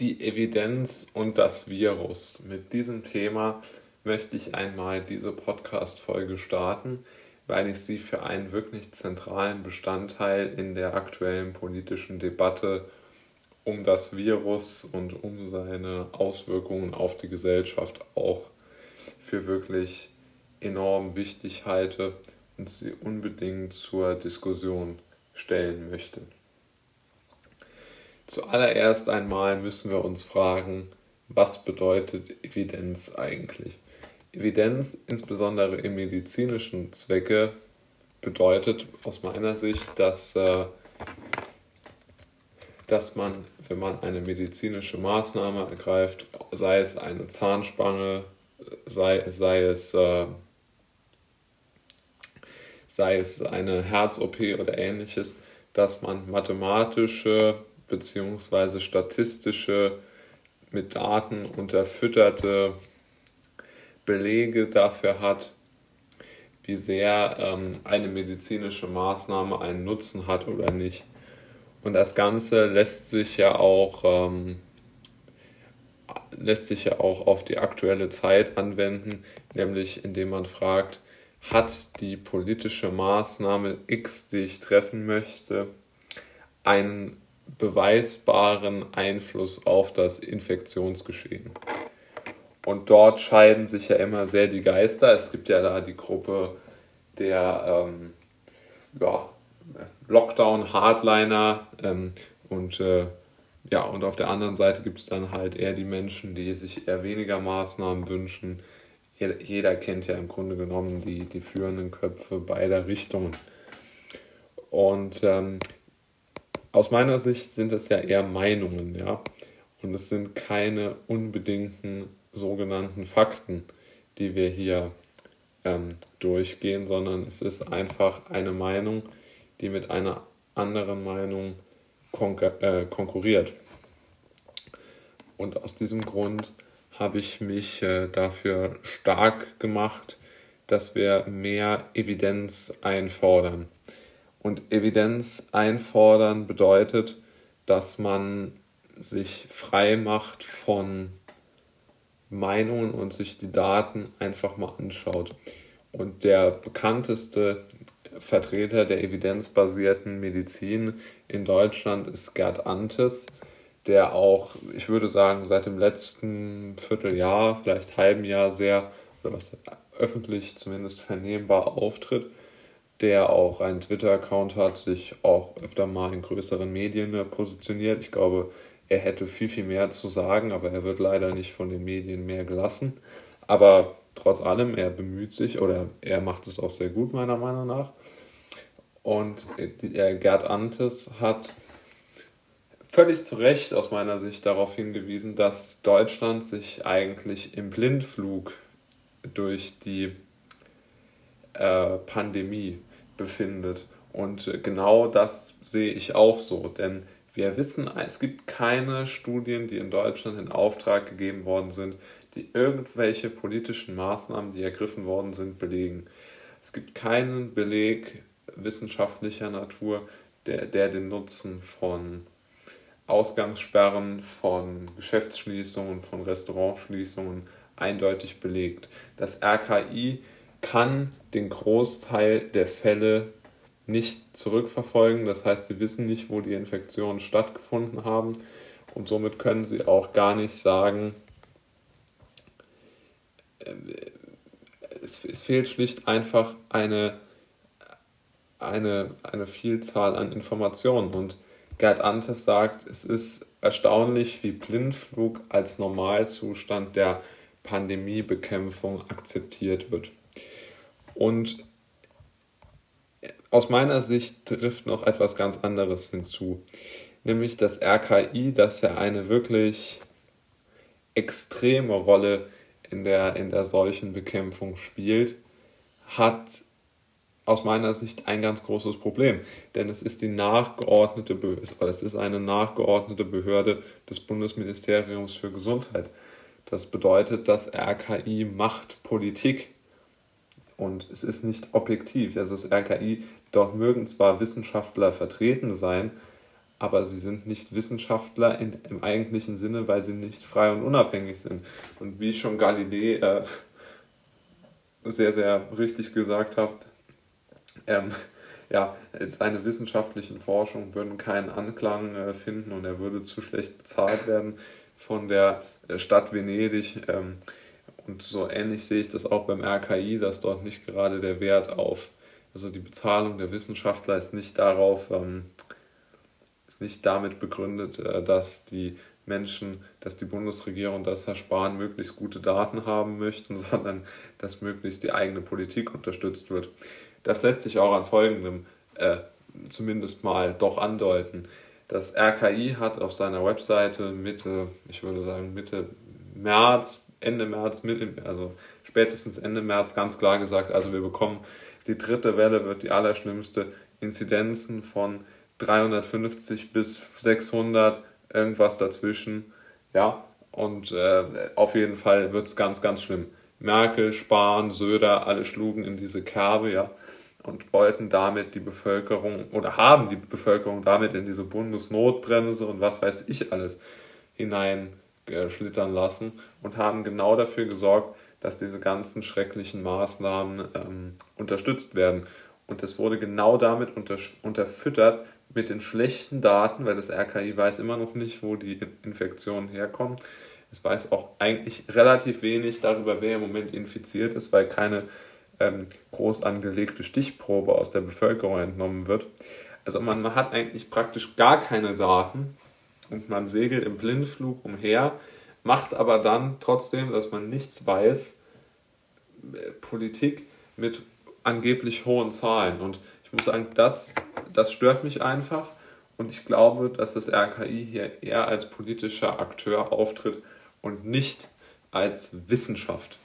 die Evidenz und das Virus. Mit diesem Thema möchte ich einmal diese Podcast-Folge starten, weil ich sie für einen wirklich zentralen Bestandteil in der aktuellen politischen Debatte um das Virus und um seine Auswirkungen auf die Gesellschaft auch für wirklich enorm wichtig halte und sie unbedingt zur Diskussion stellen möchte. Zuallererst einmal müssen wir uns fragen, was bedeutet Evidenz eigentlich? Evidenz, insbesondere im medizinischen Zwecke, bedeutet aus meiner Sicht, dass, äh, dass man, wenn man eine medizinische Maßnahme ergreift, sei es eine Zahnspange, sei, sei es äh, sei es eine Herz-OP oder ähnliches, dass man mathematische beziehungsweise statistische, mit Daten unterfütterte Belege dafür hat, wie sehr ähm, eine medizinische Maßnahme einen Nutzen hat oder nicht. Und das Ganze lässt sich ja auch ähm, lässt sich ja auch auf die aktuelle Zeit anwenden, nämlich indem man fragt, hat die politische Maßnahme X, die ich treffen möchte, einen beweisbaren Einfluss auf das Infektionsgeschehen. Und dort scheiden sich ja immer sehr die Geister. Es gibt ja da die Gruppe der ähm, ja, Lockdown-Hardliner ähm, und äh, ja, und auf der anderen Seite gibt es dann halt eher die Menschen, die sich eher weniger Maßnahmen wünschen. Jeder, kennt ja im Grunde genommen die, die führenden Köpfe beider Richtungen. Und ähm, aus meiner Sicht sind es ja eher Meinungen, ja. Und es sind keine unbedingten sogenannten Fakten, die wir hier ähm, durchgehen, sondern es ist einfach eine Meinung, die mit einer anderen Meinung konkur äh, konkurriert. Und aus diesem Grund habe ich mich äh, dafür stark gemacht, dass wir mehr Evidenz einfordern. Und Evidenz einfordern bedeutet, dass man sich frei macht von Meinungen und sich die Daten einfach mal anschaut. Und der bekannteste Vertreter der evidenzbasierten Medizin in Deutschland ist Gerd Antes, der auch, ich würde sagen, seit dem letzten Vierteljahr, vielleicht halben Jahr sehr, oder was öffentlich zumindest vernehmbar auftritt der auch einen Twitter-Account hat, sich auch öfter mal in größeren Medien positioniert. Ich glaube, er hätte viel, viel mehr zu sagen, aber er wird leider nicht von den Medien mehr gelassen. Aber trotz allem, er bemüht sich oder er macht es auch sehr gut, meiner Meinung nach. Und Gerd Antes hat völlig zu Recht aus meiner Sicht darauf hingewiesen, dass Deutschland sich eigentlich im Blindflug durch die äh, Pandemie befindet. Und genau das sehe ich auch so, denn wir wissen, es gibt keine Studien, die in Deutschland in Auftrag gegeben worden sind, die irgendwelche politischen Maßnahmen, die ergriffen worden sind, belegen. Es gibt keinen Beleg wissenschaftlicher Natur, der, der den Nutzen von Ausgangssperren, von Geschäftsschließungen, von Restaurantschließungen eindeutig belegt. Das RKI kann den Großteil der Fälle nicht zurückverfolgen. Das heißt, sie wissen nicht, wo die Infektionen stattgefunden haben und somit können sie auch gar nicht sagen, es, es fehlt schlicht einfach eine, eine, eine Vielzahl an Informationen. Und Gerd Antes sagt, es ist erstaunlich, wie Blindflug als Normalzustand der Pandemiebekämpfung akzeptiert wird. Und aus meiner Sicht trifft noch etwas ganz anderes hinzu, nämlich das RKI, das ja eine wirklich extreme Rolle in der, in der Seuchenbekämpfung spielt, hat aus meiner Sicht ein ganz großes Problem, denn es ist die nachgeordnete Behörde, es ist eine nachgeordnete Behörde des Bundesministeriums für Gesundheit. Das bedeutet, das RKI macht Politik und es ist nicht objektiv. Also das RKI, dort mögen zwar Wissenschaftler vertreten sein, aber sie sind nicht Wissenschaftler in, im eigentlichen Sinne, weil sie nicht frei und unabhängig sind. Und wie schon Galilei äh, sehr, sehr richtig gesagt hat, ähm, ja, seine wissenschaftlichen Forschungen würden keinen Anklang äh, finden und er würde zu schlecht bezahlt werden von der äh, Stadt Venedig. Ähm, und so ähnlich sehe ich das auch beim RKI, dass dort nicht gerade der Wert auf, also die Bezahlung der Wissenschaftler ist nicht darauf, ähm, ist nicht damit begründet, äh, dass die Menschen, dass die Bundesregierung, dass Herr Spahn möglichst gute Daten haben möchten, sondern dass möglichst die eigene Politik unterstützt wird. Das lässt sich auch an folgendem äh, zumindest mal doch andeuten. Das RKI hat auf seiner Webseite Mitte, ich würde sagen Mitte März, Ende März, also spätestens Ende März ganz klar gesagt, also wir bekommen die dritte Welle wird die allerschlimmste Inzidenzen von 350 bis 600, irgendwas dazwischen. Ja, und äh, auf jeden Fall wird es ganz, ganz schlimm. Merkel, Spahn, Söder, alle schlugen in diese Kerbe, ja, und wollten damit die Bevölkerung oder haben die Bevölkerung damit in diese Bundesnotbremse und was weiß ich alles hineinschlittern lassen und haben genau dafür gesorgt, dass diese ganzen schrecklichen Maßnahmen ähm, unterstützt werden. Und es wurde genau damit unter, unterfüttert, mit den schlechten Daten, weil das RKI weiß immer noch nicht, wo die Infektionen herkommen. Es weiß auch eigentlich relativ wenig darüber, wer im Moment infiziert ist, weil keine ähm, groß angelegte Stichprobe aus der Bevölkerung entnommen wird. Also man hat eigentlich praktisch gar keine Daten und man segelt im Blindflug umher, macht aber dann trotzdem, dass man nichts weiß, äh, Politik mit angeblich hohen Zahlen. Und ich muss sagen, das, das stört mich einfach. Und ich glaube, dass das RKI hier eher als politischer Akteur auftritt und nicht als Wissenschaft.